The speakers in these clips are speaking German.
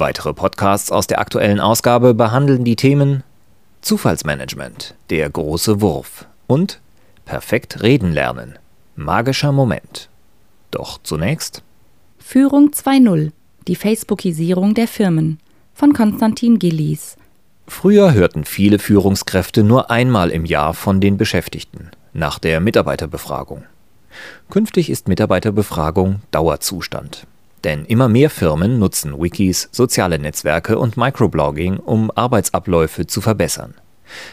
Weitere Podcasts aus der aktuellen Ausgabe behandeln die Themen Zufallsmanagement, der große Wurf und Perfekt reden lernen, magischer Moment. Doch zunächst Führung 2.0, die Facebookisierung der Firmen von Konstantin Gillies. Früher hörten viele Führungskräfte nur einmal im Jahr von den Beschäftigten, nach der Mitarbeiterbefragung. Künftig ist Mitarbeiterbefragung Dauerzustand. Denn immer mehr Firmen nutzen Wikis, soziale Netzwerke und Microblogging, um Arbeitsabläufe zu verbessern.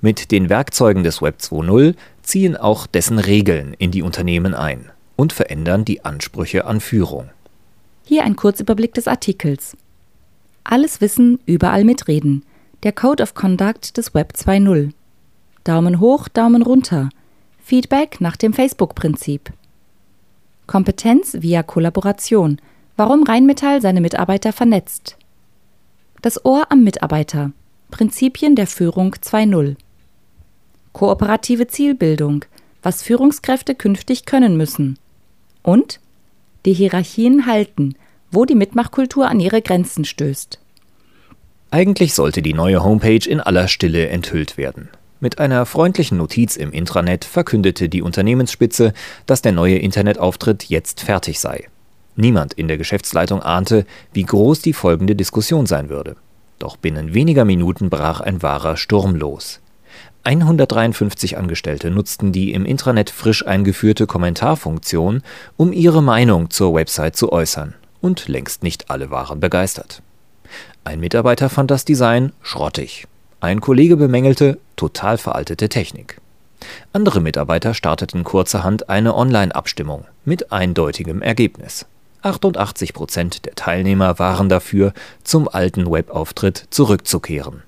Mit den Werkzeugen des Web 2.0 ziehen auch dessen Regeln in die Unternehmen ein und verändern die Ansprüche an Führung. Hier ein Kurzüberblick des Artikels. Alles Wissen, überall mitreden. Der Code of Conduct des Web 2.0. Daumen hoch, Daumen runter. Feedback nach dem Facebook-Prinzip. Kompetenz via Kollaboration. Warum Rheinmetall seine Mitarbeiter vernetzt. Das Ohr am Mitarbeiter. Prinzipien der Führung 2.0. Kooperative Zielbildung. Was Führungskräfte künftig können müssen. Und die Hierarchien halten, wo die Mitmachkultur an ihre Grenzen stößt. Eigentlich sollte die neue Homepage in aller Stille enthüllt werden. Mit einer freundlichen Notiz im Intranet verkündete die Unternehmensspitze, dass der neue Internetauftritt jetzt fertig sei. Niemand in der Geschäftsleitung ahnte, wie groß die folgende Diskussion sein würde. Doch binnen weniger Minuten brach ein wahrer Sturm los. 153 Angestellte nutzten die im Intranet frisch eingeführte Kommentarfunktion, um ihre Meinung zur Website zu äußern, und längst nicht alle waren begeistert. Ein Mitarbeiter fand das Design schrottig. Ein Kollege bemängelte total veraltete Technik. Andere Mitarbeiter starteten kurzerhand eine Online-Abstimmung mit eindeutigem Ergebnis. 88 Prozent der Teilnehmer waren dafür, zum alten Webauftritt zurückzukehren.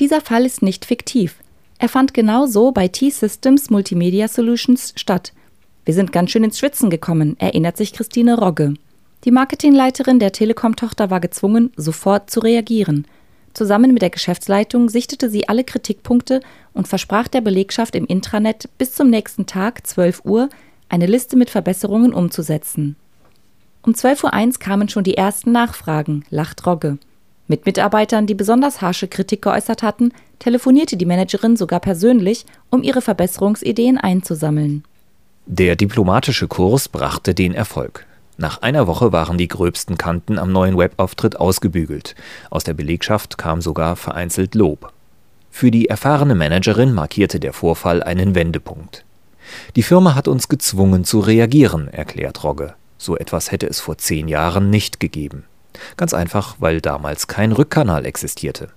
Dieser Fall ist nicht fiktiv. Er fand genau so bei T-Systems Multimedia Solutions statt. Wir sind ganz schön ins Schwitzen gekommen, erinnert sich Christine Rogge. Die Marketingleiterin der Telekom-Tochter war gezwungen, sofort zu reagieren. Zusammen mit der Geschäftsleitung sichtete sie alle Kritikpunkte und versprach der Belegschaft im Intranet bis zum nächsten Tag, 12 Uhr, eine Liste mit Verbesserungen umzusetzen. Um 12.01 Uhr kamen schon die ersten Nachfragen, lacht Rogge. Mit Mitarbeitern, die besonders harsche Kritik geäußert hatten, telefonierte die Managerin sogar persönlich, um ihre Verbesserungsideen einzusammeln. Der diplomatische Kurs brachte den Erfolg. Nach einer Woche waren die gröbsten Kanten am neuen Webauftritt ausgebügelt. Aus der Belegschaft kam sogar vereinzelt Lob. Für die erfahrene Managerin markierte der Vorfall einen Wendepunkt. Die Firma hat uns gezwungen zu reagieren, erklärt Rogge. So etwas hätte es vor zehn Jahren nicht gegeben. Ganz einfach, weil damals kein Rückkanal existierte.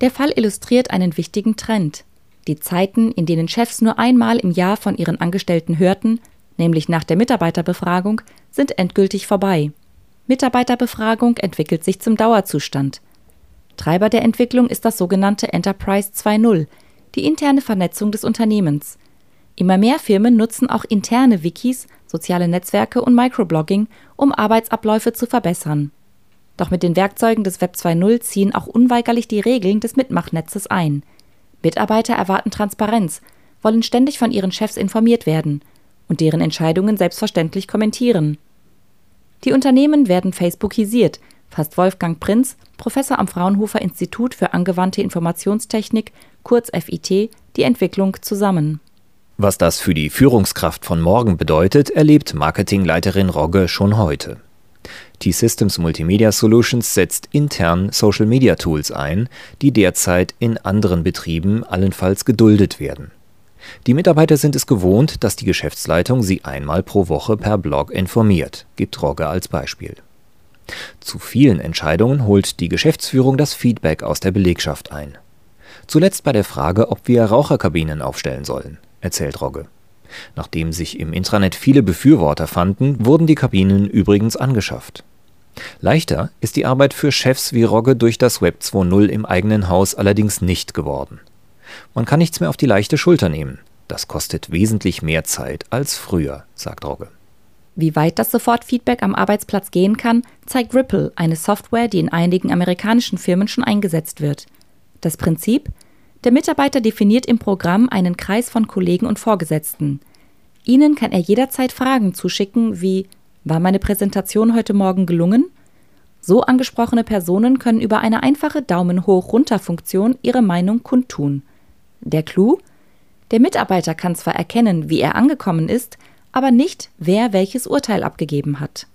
Der Fall illustriert einen wichtigen Trend. Die Zeiten, in denen Chefs nur einmal im Jahr von ihren Angestellten hörten, nämlich nach der Mitarbeiterbefragung, sind endgültig vorbei. Mitarbeiterbefragung entwickelt sich zum Dauerzustand. Treiber der Entwicklung ist das sogenannte Enterprise 2.0, die interne Vernetzung des Unternehmens. Immer mehr Firmen nutzen auch interne Wikis, soziale Netzwerke und Microblogging, um Arbeitsabläufe zu verbessern. Doch mit den Werkzeugen des Web 2.0 ziehen auch unweigerlich die Regeln des Mitmachnetzes ein. Mitarbeiter erwarten Transparenz, wollen ständig von ihren Chefs informiert werden und deren Entscheidungen selbstverständlich kommentieren. Die Unternehmen werden Facebookisiert, fasst Wolfgang Prinz, Professor am Fraunhofer Institut für angewandte Informationstechnik, kurz FIT, die Entwicklung zusammen. Was das für die Führungskraft von morgen bedeutet, erlebt Marketingleiterin Rogge schon heute. T-Systems Multimedia Solutions setzt intern Social Media Tools ein, die derzeit in anderen Betrieben allenfalls geduldet werden. Die Mitarbeiter sind es gewohnt, dass die Geschäftsleitung sie einmal pro Woche per Blog informiert, gibt Rogge als Beispiel. Zu vielen Entscheidungen holt die Geschäftsführung das Feedback aus der Belegschaft ein. Zuletzt bei der Frage, ob wir Raucherkabinen aufstellen sollen, erzählt Rogge. Nachdem sich im Intranet viele Befürworter fanden, wurden die Kabinen übrigens angeschafft. Leichter ist die Arbeit für Chefs wie Rogge durch das Web 2.0 im eigenen Haus allerdings nicht geworden. Man kann nichts mehr auf die leichte Schulter nehmen. Das kostet wesentlich mehr Zeit als früher, sagt Rogge. Wie weit das Sofortfeedback am Arbeitsplatz gehen kann, zeigt Ripple, eine Software, die in einigen amerikanischen Firmen schon eingesetzt wird. Das Prinzip? Der Mitarbeiter definiert im Programm einen Kreis von Kollegen und Vorgesetzten. Ihnen kann er jederzeit Fragen zuschicken wie War meine Präsentation heute Morgen gelungen? So angesprochene Personen können über eine einfache Daumen hoch runter Funktion ihre Meinung kundtun. Der Clou? Der Mitarbeiter kann zwar erkennen, wie er angekommen ist, aber nicht, wer welches Urteil abgegeben hat.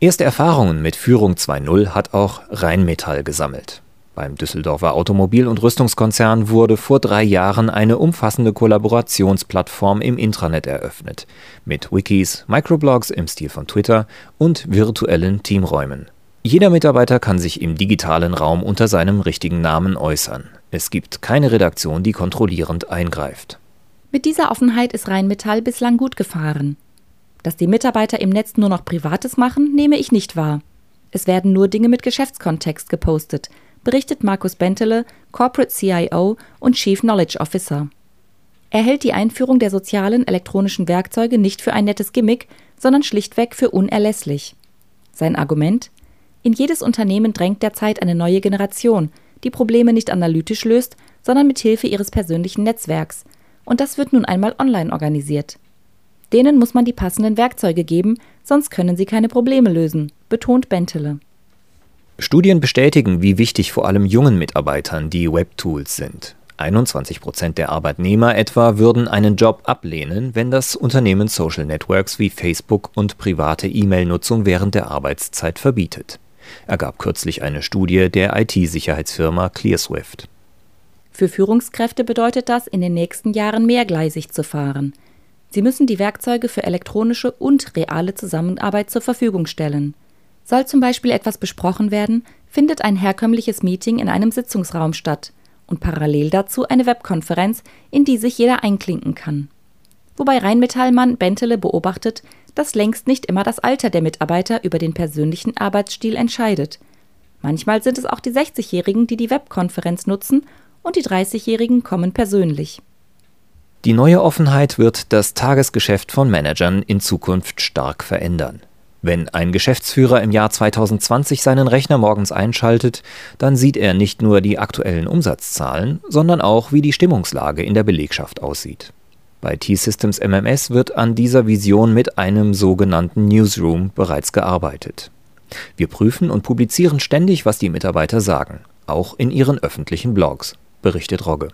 Erste Erfahrungen mit Führung 2.0 hat auch Rheinmetall gesammelt. Beim Düsseldorfer Automobil- und Rüstungskonzern wurde vor drei Jahren eine umfassende Kollaborationsplattform im Intranet eröffnet, mit Wikis, Microblogs im Stil von Twitter und virtuellen Teamräumen. Jeder Mitarbeiter kann sich im digitalen Raum unter seinem richtigen Namen äußern. Es gibt keine Redaktion, die kontrollierend eingreift. Mit dieser Offenheit ist Rheinmetall bislang gut gefahren. Dass die Mitarbeiter im Netz nur noch Privates machen, nehme ich nicht wahr. Es werden nur Dinge mit Geschäftskontext gepostet, berichtet Markus Bentele, Corporate CIO und Chief Knowledge Officer. Er hält die Einführung der sozialen elektronischen Werkzeuge nicht für ein nettes Gimmick, sondern schlichtweg für unerlässlich. Sein Argument? In jedes Unternehmen drängt derzeit eine neue Generation, die Probleme nicht analytisch löst, sondern mit Hilfe ihres persönlichen Netzwerks. Und das wird nun einmal online organisiert. Denen muss man die passenden Werkzeuge geben, sonst können sie keine Probleme lösen, betont Bentele. Studien bestätigen, wie wichtig vor allem jungen Mitarbeitern die Webtools sind. 21 Prozent der Arbeitnehmer etwa würden einen Job ablehnen, wenn das Unternehmen Social Networks wie Facebook und private E-Mail-Nutzung während der Arbeitszeit verbietet, ergab kürzlich eine Studie der IT-Sicherheitsfirma ClearSwift. Für Führungskräfte bedeutet das, in den nächsten Jahren mehrgleisig zu fahren. Sie müssen die Werkzeuge für elektronische und reale Zusammenarbeit zur Verfügung stellen. Soll zum Beispiel etwas besprochen werden, findet ein herkömmliches Meeting in einem Sitzungsraum statt und parallel dazu eine Webkonferenz, in die sich jeder einklinken kann. Wobei Rheinmetallmann Bentele beobachtet, dass längst nicht immer das Alter der Mitarbeiter über den persönlichen Arbeitsstil entscheidet. Manchmal sind es auch die 60-Jährigen, die die Webkonferenz nutzen und die 30-Jährigen kommen persönlich. Die neue Offenheit wird das Tagesgeschäft von Managern in Zukunft stark verändern. Wenn ein Geschäftsführer im Jahr 2020 seinen Rechner morgens einschaltet, dann sieht er nicht nur die aktuellen Umsatzzahlen, sondern auch, wie die Stimmungslage in der Belegschaft aussieht. Bei T-Systems MMS wird an dieser Vision mit einem sogenannten Newsroom bereits gearbeitet. Wir prüfen und publizieren ständig, was die Mitarbeiter sagen, auch in ihren öffentlichen Blogs, berichtet Rogge.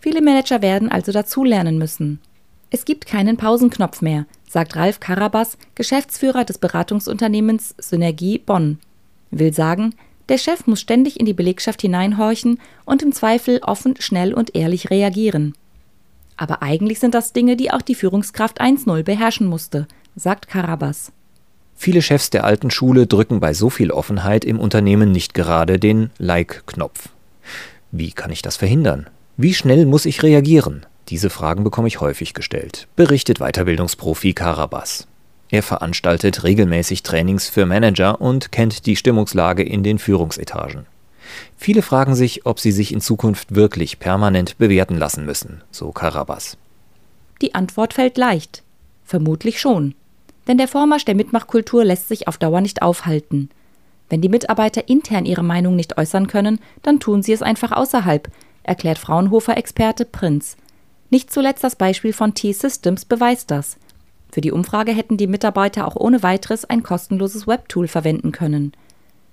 Viele Manager werden also dazulernen müssen. Es gibt keinen Pausenknopf mehr, sagt Ralf Karabas, Geschäftsführer des Beratungsunternehmens Synergie Bonn. Will sagen, der Chef muss ständig in die Belegschaft hineinhorchen und im Zweifel offen, schnell und ehrlich reagieren. Aber eigentlich sind das Dinge, die auch die Führungskraft 1.0 beherrschen musste, sagt Karabas. Viele Chefs der alten Schule drücken bei so viel Offenheit im Unternehmen nicht gerade den Like-Knopf. Wie kann ich das verhindern? Wie schnell muss ich reagieren? Diese Fragen bekomme ich häufig gestellt, berichtet Weiterbildungsprofi Karabas. Er veranstaltet regelmäßig Trainings für Manager und kennt die Stimmungslage in den Führungsetagen. Viele fragen sich, ob sie sich in Zukunft wirklich permanent bewerten lassen müssen, so Karabas. Die Antwort fällt leicht. Vermutlich schon. Denn der Vormarsch der Mitmachkultur lässt sich auf Dauer nicht aufhalten. Wenn die Mitarbeiter intern ihre Meinung nicht äußern können, dann tun sie es einfach außerhalb, erklärt Fraunhofer-Experte Prinz. Nicht zuletzt das Beispiel von T-Systems beweist das. Für die Umfrage hätten die Mitarbeiter auch ohne weiteres ein kostenloses Webtool verwenden können.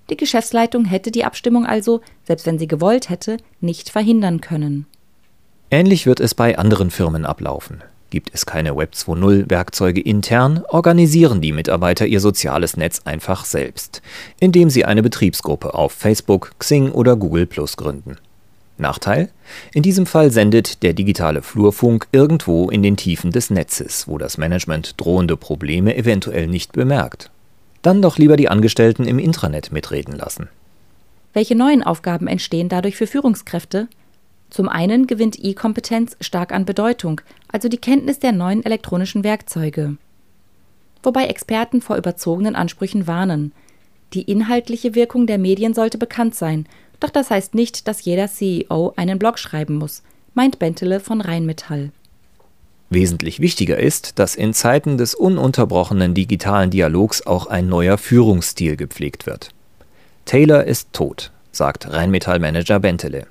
Die Geschäftsleitung hätte die Abstimmung also, selbst wenn sie gewollt hätte, nicht verhindern können. Ähnlich wird es bei anderen Firmen ablaufen. Gibt es keine Web 2.0 Werkzeuge intern, organisieren die Mitarbeiter ihr soziales Netz einfach selbst, indem sie eine Betriebsgruppe auf Facebook, Xing oder Google Plus gründen. Nachteil? In diesem Fall sendet der digitale Flurfunk irgendwo in den Tiefen des Netzes, wo das Management drohende Probleme eventuell nicht bemerkt. Dann doch lieber die Angestellten im Intranet mitreden lassen. Welche neuen Aufgaben entstehen dadurch für Führungskräfte? Zum einen gewinnt E-Kompetenz stark an Bedeutung, also die Kenntnis der neuen elektronischen Werkzeuge. Wobei Experten vor überzogenen Ansprüchen warnen. Die inhaltliche Wirkung der Medien sollte bekannt sein, doch das heißt nicht, dass jeder CEO einen Blog schreiben muss, meint Bentele von Rheinmetall. Wesentlich wichtiger ist, dass in Zeiten des ununterbrochenen digitalen Dialogs auch ein neuer Führungsstil gepflegt wird. Taylor ist tot, sagt Rheinmetall-Manager Bentele.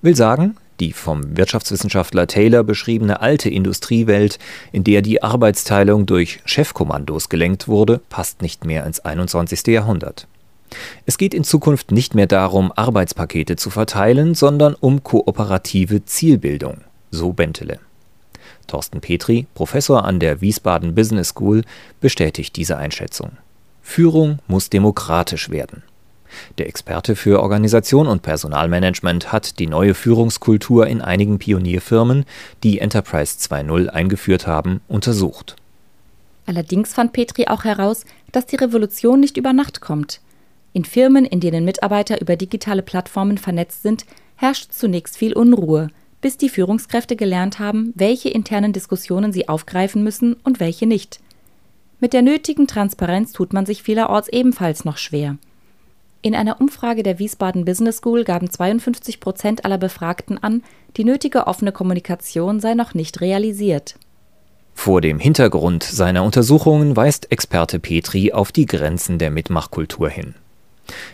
Will sagen, die vom Wirtschaftswissenschaftler Taylor beschriebene alte Industriewelt, in der die Arbeitsteilung durch Chefkommandos gelenkt wurde, passt nicht mehr ins 21. Jahrhundert. Es geht in Zukunft nicht mehr darum, Arbeitspakete zu verteilen, sondern um kooperative Zielbildung, so Bentele. Thorsten Petri, Professor an der Wiesbaden Business School, bestätigt diese Einschätzung. Führung muss demokratisch werden. Der Experte für Organisation und Personalmanagement hat die neue Führungskultur in einigen Pionierfirmen, die Enterprise 2.0 eingeführt haben, untersucht. Allerdings fand Petri auch heraus, dass die Revolution nicht über Nacht kommt. In Firmen, in denen Mitarbeiter über digitale Plattformen vernetzt sind, herrscht zunächst viel Unruhe, bis die Führungskräfte gelernt haben, welche internen Diskussionen sie aufgreifen müssen und welche nicht. Mit der nötigen Transparenz tut man sich vielerorts ebenfalls noch schwer. In einer Umfrage der Wiesbaden Business School gaben 52 Prozent aller Befragten an, die nötige offene Kommunikation sei noch nicht realisiert. Vor dem Hintergrund seiner Untersuchungen weist Experte Petri auf die Grenzen der Mitmachkultur hin.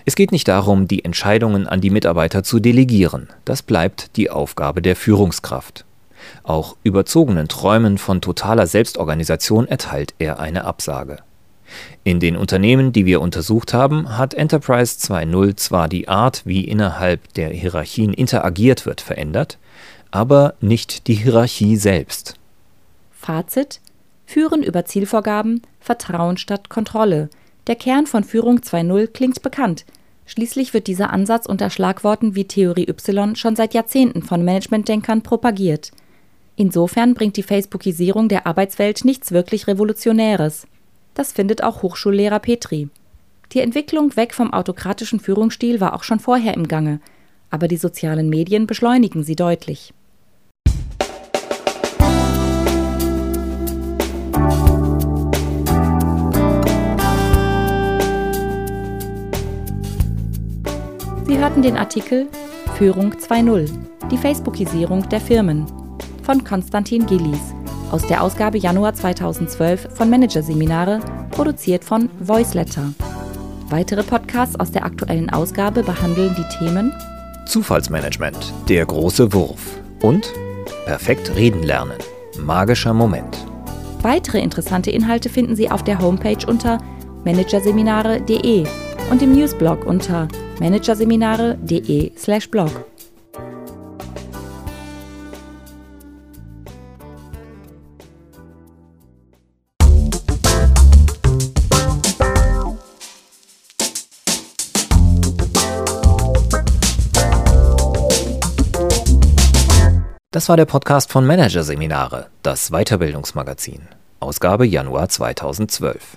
Es geht nicht darum, die Entscheidungen an die Mitarbeiter zu delegieren, das bleibt die Aufgabe der Führungskraft. Auch überzogenen Träumen von totaler Selbstorganisation erteilt er eine Absage. In den Unternehmen, die wir untersucht haben, hat Enterprise 2.0 zwar die Art, wie innerhalb der Hierarchien interagiert wird, verändert, aber nicht die Hierarchie selbst. Fazit Führen über Zielvorgaben, Vertrauen statt Kontrolle, der Kern von Führung 2.0 klingt bekannt. Schließlich wird dieser Ansatz unter Schlagworten wie Theorie Y schon seit Jahrzehnten von Managementdenkern propagiert. Insofern bringt die Facebookisierung der Arbeitswelt nichts wirklich Revolutionäres. Das findet auch Hochschullehrer Petri. Die Entwicklung weg vom autokratischen Führungsstil war auch schon vorher im Gange, aber die sozialen Medien beschleunigen sie deutlich. Sie hörten den Artikel Führung 2.0, die Facebookisierung der Firmen von Konstantin Gillies aus der Ausgabe Januar 2012 von Managerseminare, produziert von Voiceletter. Weitere Podcasts aus der aktuellen Ausgabe behandeln die Themen Zufallsmanagement, der große Wurf und Perfekt reden lernen, magischer Moment. Weitere interessante Inhalte finden Sie auf der Homepage unter managerseminare.de und im Newsblog unter managerseminare.de/blog. Das war der Podcast von Managerseminare, das Weiterbildungsmagazin, Ausgabe Januar 2012.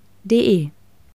www.ftf.de